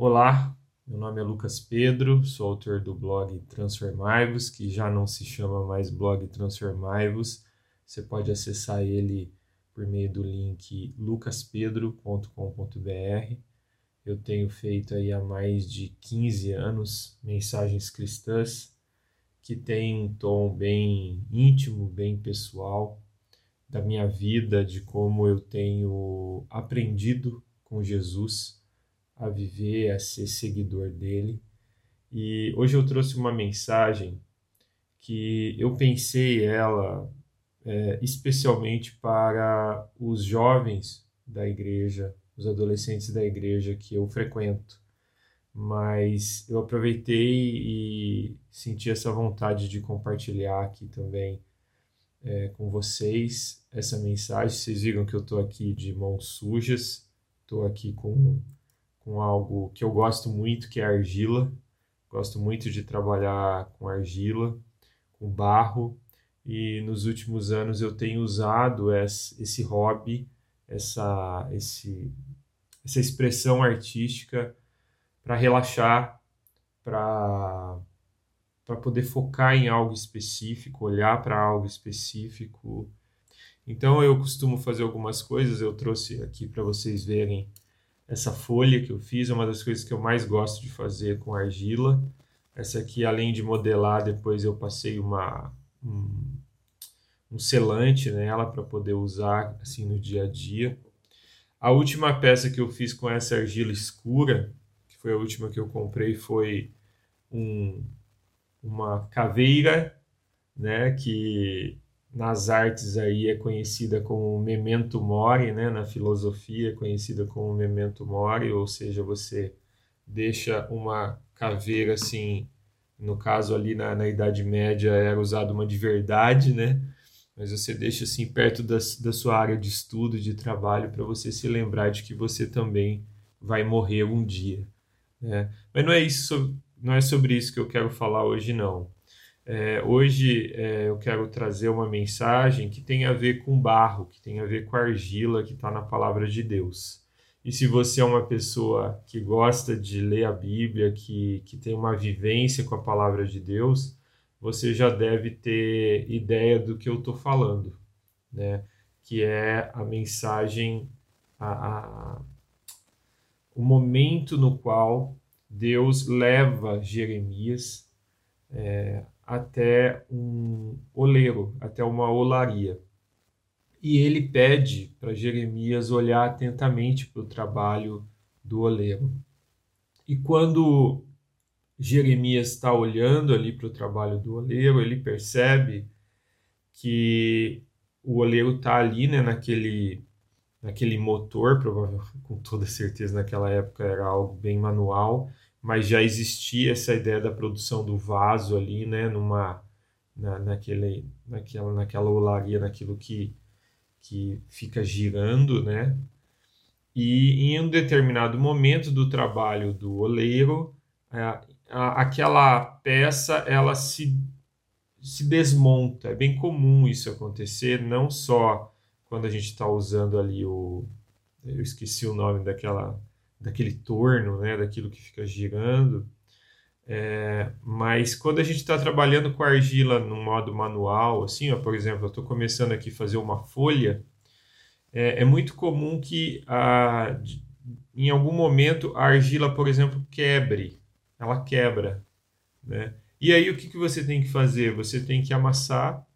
Olá, meu nome é Lucas Pedro, sou autor do blog Transformai-vos, que já não se chama mais blog Transformai-vos. Você pode acessar ele por meio do link lucaspedro.com.br. Eu tenho feito aí há mais de 15 anos mensagens cristãs que têm um tom bem íntimo, bem pessoal da minha vida, de como eu tenho aprendido com Jesus a viver, a ser seguidor dele. E hoje eu trouxe uma mensagem que eu pensei ela é, especialmente para os jovens da igreja, os adolescentes da igreja que eu frequento. Mas eu aproveitei e senti essa vontade de compartilhar aqui também é, com vocês essa mensagem. Vocês viram que eu estou aqui de mãos sujas, estou aqui com com algo que eu gosto muito, que é argila. Gosto muito de trabalhar com argila, com barro, e nos últimos anos eu tenho usado esse hobby, essa, esse, essa expressão artística para relaxar, para para poder focar em algo específico, olhar para algo específico. Então eu costumo fazer algumas coisas, eu trouxe aqui para vocês verem essa folha que eu fiz é uma das coisas que eu mais gosto de fazer com argila. Essa aqui, além de modelar, depois eu passei uma, um, um selante nela para poder usar assim no dia a dia. A última peça que eu fiz com essa argila escura, que foi a última que eu comprei, foi um, uma caveira, né, que nas artes aí é conhecida como memento mori, né? Na filosofia é conhecida como memento mori, ou seja, você deixa uma caveira assim, no caso ali na, na Idade Média era usado uma de verdade, né? Mas você deixa assim perto da, da sua área de estudo, de trabalho, para você se lembrar de que você também vai morrer um dia. Né? Mas não é isso, não é sobre isso que eu quero falar hoje, não. É, hoje é, eu quero trazer uma mensagem que tem a ver com barro, que tem a ver com argila que está na palavra de Deus. E se você é uma pessoa que gosta de ler a Bíblia, que, que tem uma vivência com a palavra de Deus, você já deve ter ideia do que eu estou falando, né? que é a mensagem, a, a, o momento no qual Deus leva Jeremias é, até um oleiro, até uma olaria. E ele pede para Jeremias olhar atentamente para o trabalho do oleiro. E quando Jeremias está olhando ali para o trabalho do oleiro, ele percebe que o oleiro está ali, né, naquele, naquele motor, provavelmente, com toda certeza naquela época era algo bem manual, mas já existia essa ideia da produção do vaso ali, né, numa na, naquele, naquela, naquela olaria, naquilo que, que fica girando, né? E em um determinado momento do trabalho do oleiro, a, a, aquela peça ela se, se desmonta. É bem comum isso acontecer, não só quando a gente está usando ali o. Eu esqueci o nome daquela daquele torno, né, daquilo que fica girando. É, mas quando a gente está trabalhando com argila no modo manual, assim, ó, por exemplo, eu estou começando aqui a fazer uma folha, é, é muito comum que a, em algum momento a argila, por exemplo, quebre, ela quebra, né? E aí o que, que você tem que fazer? Você tem que amassar,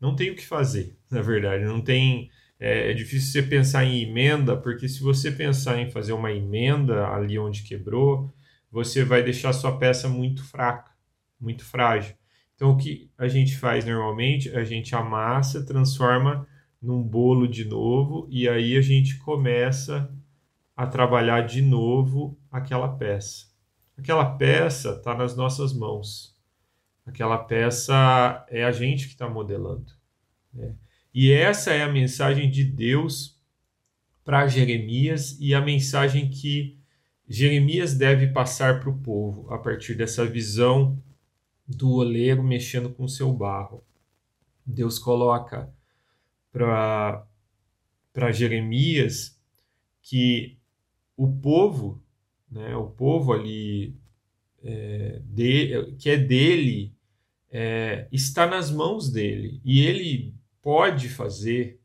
não tem o que fazer, na verdade, não tem é, é, difícil você pensar em emenda, porque se você pensar em fazer uma emenda ali onde quebrou, você vai deixar sua peça muito fraca, muito frágil. Então, o que a gente faz normalmente? A gente amassa, transforma num bolo de novo e aí a gente começa a trabalhar de novo aquela peça. Aquela peça está nas nossas mãos. Aquela peça é a gente que está modelando. Né? E essa é a mensagem de Deus para Jeremias e a mensagem que Jeremias deve passar para o povo a partir dessa visão do oleiro mexendo com seu barro. Deus coloca para Jeremias que o povo né, o povo ali é, de, que é dele, é, está nas mãos dele e ele pode fazer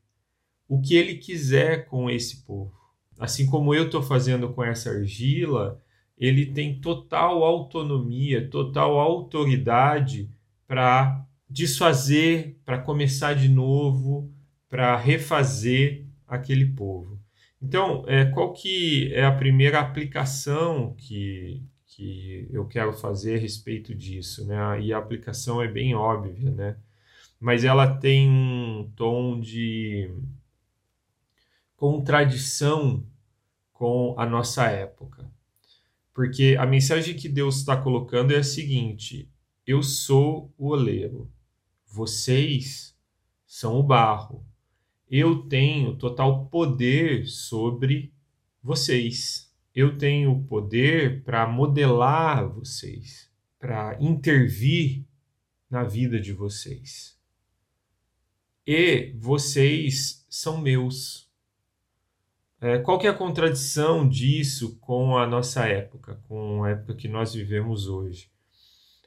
o que ele quiser com esse povo. Assim como eu estou fazendo com essa argila, ele tem total autonomia, total autoridade para desfazer, para começar de novo, para refazer aquele povo. Então, é, qual que é a primeira aplicação que, que eu quero fazer a respeito disso? Né? E a aplicação é bem óbvia, né? Mas ela tem um tom de contradição com a nossa época. Porque a mensagem que Deus está colocando é a seguinte: eu sou o oleiro, vocês são o barro. Eu tenho total poder sobre vocês. Eu tenho poder para modelar vocês, para intervir na vida de vocês. E vocês são meus. É, qual que é a contradição disso com a nossa época, com a época que nós vivemos hoje?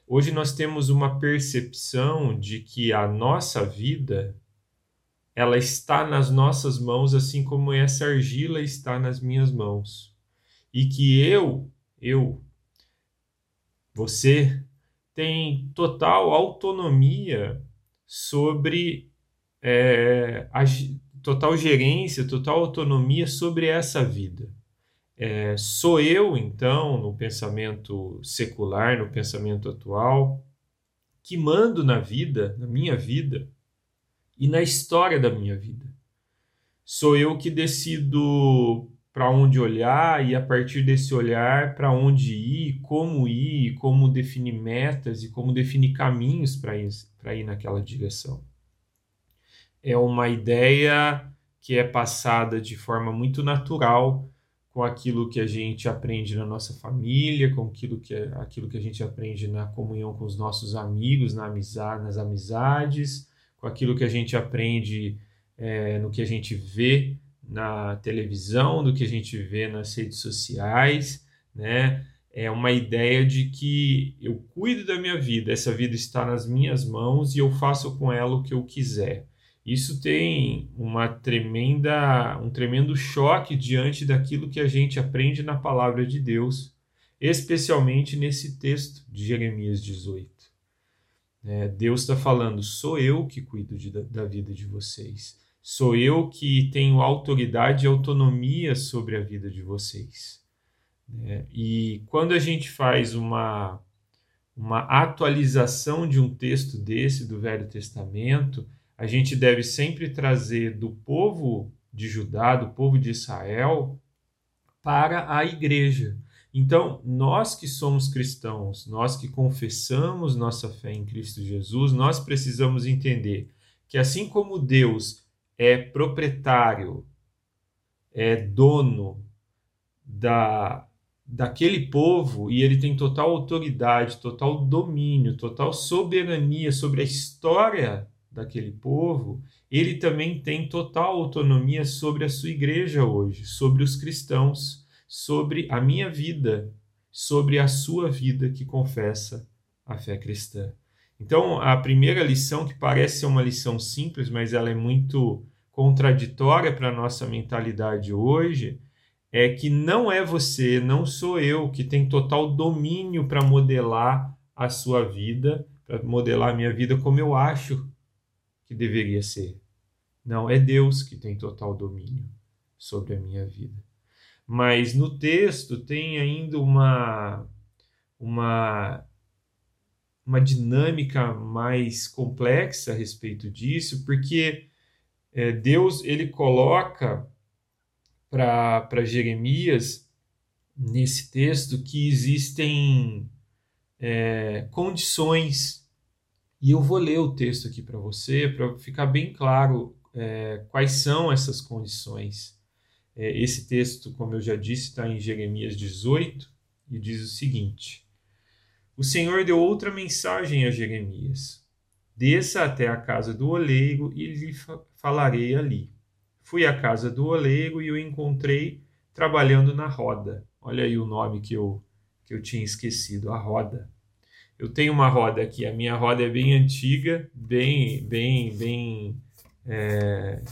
Hoje nós temos uma percepção de que a nossa vida ela está nas nossas mãos, assim como essa argila está nas minhas mãos. E que eu, eu, você, tem total autonomia sobre é, a, total gerência, total autonomia sobre essa vida. É, sou eu, então, no pensamento secular, no pensamento atual, que mando na vida, na minha vida e na história da minha vida. Sou eu que decido para onde olhar e a partir desse olhar para onde ir, como ir, como definir metas e como definir caminhos para ir, ir naquela direção é uma ideia que é passada de forma muito natural com aquilo que a gente aprende na nossa família, com aquilo que, aquilo que a gente aprende na comunhão com os nossos amigos, na amizade, nas amizades, com aquilo que a gente aprende é, no que a gente vê na televisão, do que a gente vê nas redes sociais, né? É uma ideia de que eu cuido da minha vida, essa vida está nas minhas mãos e eu faço com ela o que eu quiser. Isso tem uma tremenda, um tremendo choque diante daquilo que a gente aprende na palavra de Deus, especialmente nesse texto de Jeremias 18. É, Deus está falando: sou eu que cuido de, da vida de vocês, sou eu que tenho autoridade e autonomia sobre a vida de vocês. É, e quando a gente faz uma, uma atualização de um texto desse do Velho Testamento, a gente deve sempre trazer do povo de Judá, do povo de Israel, para a igreja. Então, nós que somos cristãos, nós que confessamos nossa fé em Cristo Jesus, nós precisamos entender que assim como Deus é proprietário, é dono da daquele povo e ele tem total autoridade, total domínio, total soberania sobre a história daquele povo, ele também tem total autonomia sobre a sua igreja hoje, sobre os cristãos, sobre a minha vida, sobre a sua vida que confessa a fé cristã. Então, a primeira lição, que parece ser uma lição simples, mas ela é muito contraditória para a nossa mentalidade hoje, é que não é você, não sou eu que tem total domínio para modelar a sua vida, para modelar a minha vida como eu acho que deveria ser. Não, é Deus que tem total domínio sobre a minha vida. Mas no texto tem ainda uma uma uma dinâmica mais complexa a respeito disso, porque é, Deus ele coloca para Jeremias nesse texto que existem é, condições e eu vou ler o texto aqui para você, para ficar bem claro é, quais são essas condições. É, esse texto, como eu já disse, está em Jeremias 18 e diz o seguinte: O Senhor deu outra mensagem a Jeremias: Desça até a casa do oleiro e lhe falarei ali. Fui à casa do oleiro e o encontrei trabalhando na roda. Olha aí o nome que eu, que eu tinha esquecido, a roda. Eu tenho uma roda aqui, a minha roda é bem antiga, bem, bem, bem é,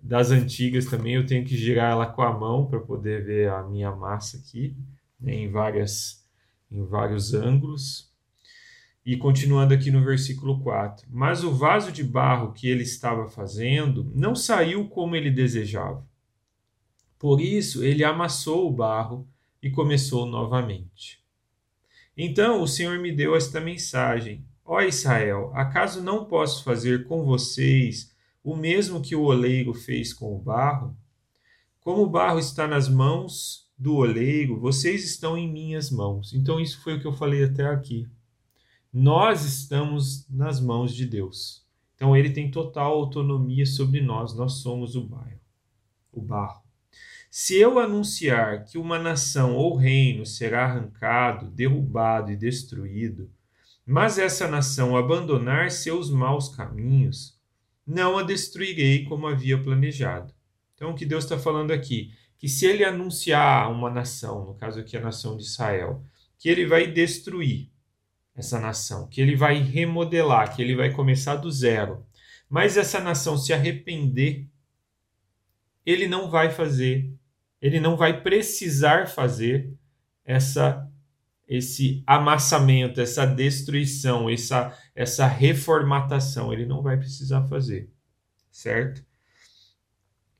das antigas também. Eu tenho que girar ela com a mão para poder ver a minha massa aqui, né, em, várias, em vários ângulos. E continuando aqui no versículo 4: Mas o vaso de barro que ele estava fazendo não saiu como ele desejava. Por isso ele amassou o barro e começou novamente. Então o Senhor me deu esta mensagem: Ó Israel, acaso não posso fazer com vocês o mesmo que o oleiro fez com o barro? Como o barro está nas mãos do oleiro, vocês estão em minhas mãos. Então, isso foi o que eu falei até aqui. Nós estamos nas mãos de Deus. Então ele tem total autonomia sobre nós, nós somos o barro. O barro. Se eu anunciar que uma nação ou reino será arrancado, derrubado e destruído, mas essa nação abandonar seus maus caminhos, não a destruirei como havia planejado. Então, o que Deus está falando aqui? Que se ele anunciar uma nação, no caso aqui a nação de Israel, que ele vai destruir, essa nação, que ele vai remodelar, que ele vai começar do zero. Mas essa nação se arrepender, ele não vai fazer, ele não vai precisar fazer essa esse amassamento, essa destruição, essa essa reformatação, ele não vai precisar fazer, certo?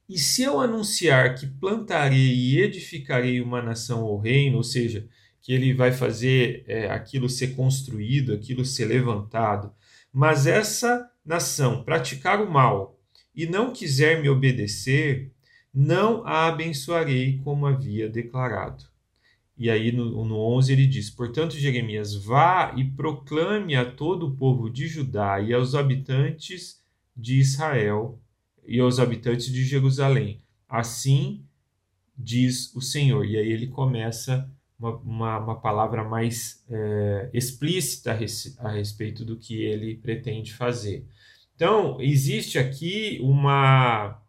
E se eu anunciar que plantarei e edificarei uma nação ou reino, ou seja, que ele vai fazer é, aquilo ser construído, aquilo ser levantado. Mas essa nação praticar o mal e não quiser me obedecer, não a abençoarei como havia declarado. E aí no, no 11 ele diz: Portanto, Jeremias, vá e proclame a todo o povo de Judá e aos habitantes de Israel e aos habitantes de Jerusalém. Assim diz o Senhor. E aí ele começa uma, uma, uma palavra mais é, explícita a, res, a respeito do que ele pretende fazer. Então, existe aqui uma,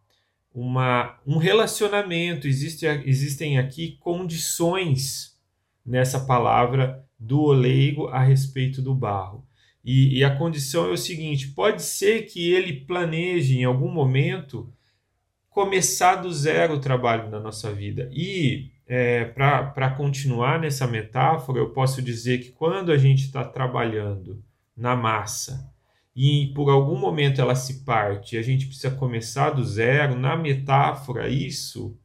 uma, um relacionamento, existe, existem aqui condições nessa palavra do oleigo a respeito do barro. E, e, a condição é o seguinte: pode ser que ele planeje em algum momento começar do zero o trabalho na nossa vida. E é, para continuar nessa metáfora, eu posso dizer que quando a gente está trabalhando na massa e por algum momento ela se parte e a gente precisa começar do zero, na metáfora, isso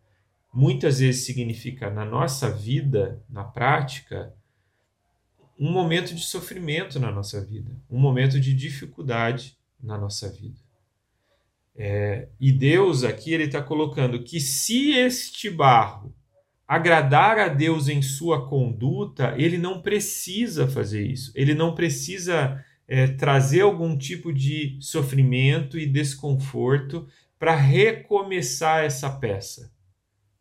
muitas vezes significa na nossa vida, na prática, um momento de sofrimento na nossa vida, um momento de dificuldade na nossa vida. É, e Deus aqui ele está colocando que se este barro agradar a Deus em sua conduta, ele não precisa fazer isso. Ele não precisa é, trazer algum tipo de sofrimento e desconforto para recomeçar essa peça.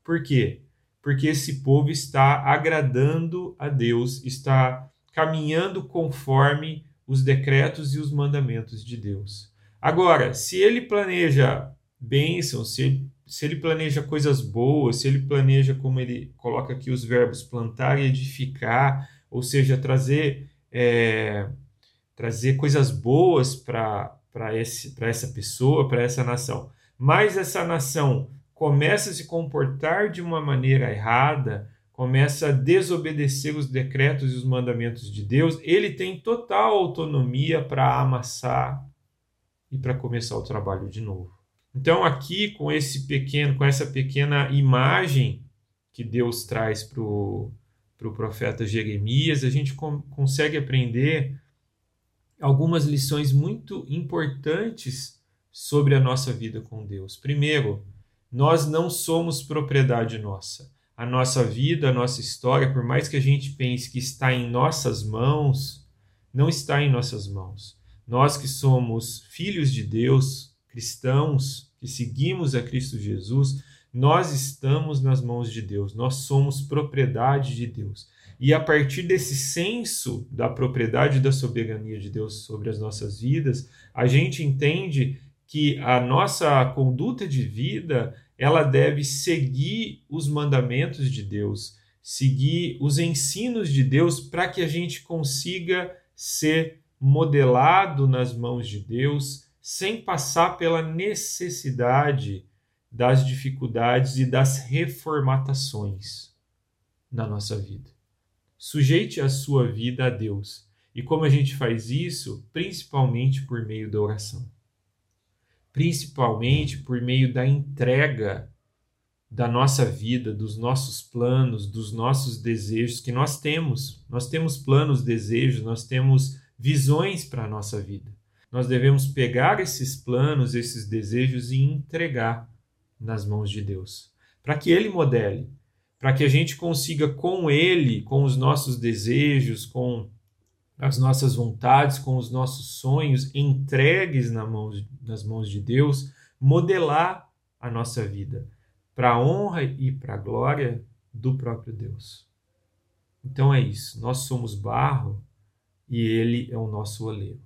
Por quê? Porque esse povo está agradando a Deus, está caminhando conforme os decretos e os mandamentos de Deus. Agora, se ele planeja bênçãos, se ele se ele planeja coisas boas, se ele planeja, como ele coloca aqui os verbos, plantar e edificar, ou seja, trazer, é, trazer coisas boas para essa pessoa, para essa nação. Mas essa nação começa a se comportar de uma maneira errada, começa a desobedecer os decretos e os mandamentos de Deus, ele tem total autonomia para amassar e para começar o trabalho de novo. Então, aqui com esse pequeno, com essa pequena imagem que Deus traz para o pro profeta Jeremias, a gente com, consegue aprender algumas lições muito importantes sobre a nossa vida com Deus. Primeiro, nós não somos propriedade nossa. A nossa vida, a nossa história, por mais que a gente pense que está em nossas mãos, não está em nossas mãos. Nós que somos filhos de Deus, cristãos que seguimos a Cristo Jesus, nós estamos nas mãos de Deus, nós somos propriedade de Deus. E a partir desse senso da propriedade e da soberania de Deus sobre as nossas vidas, a gente entende que a nossa conduta de vida, ela deve seguir os mandamentos de Deus, seguir os ensinos de Deus para que a gente consiga ser modelado nas mãos de Deus sem passar pela necessidade das dificuldades e das reformatações na nossa vida. Sujeite a sua vida a Deus. E como a gente faz isso? Principalmente por meio da oração. Principalmente por meio da entrega da nossa vida, dos nossos planos, dos nossos desejos que nós temos. Nós temos planos, desejos, nós temos visões para a nossa vida. Nós devemos pegar esses planos, esses desejos e entregar nas mãos de Deus, para que Ele modele, para que a gente consiga com Ele, com os nossos desejos, com as nossas vontades, com os nossos sonhos entregues na mão, nas mãos de Deus, modelar a noa vida para a honra e para a glória do próprio Deus. Então é isso. Nós somos barro e Ele é o nosso oleiro.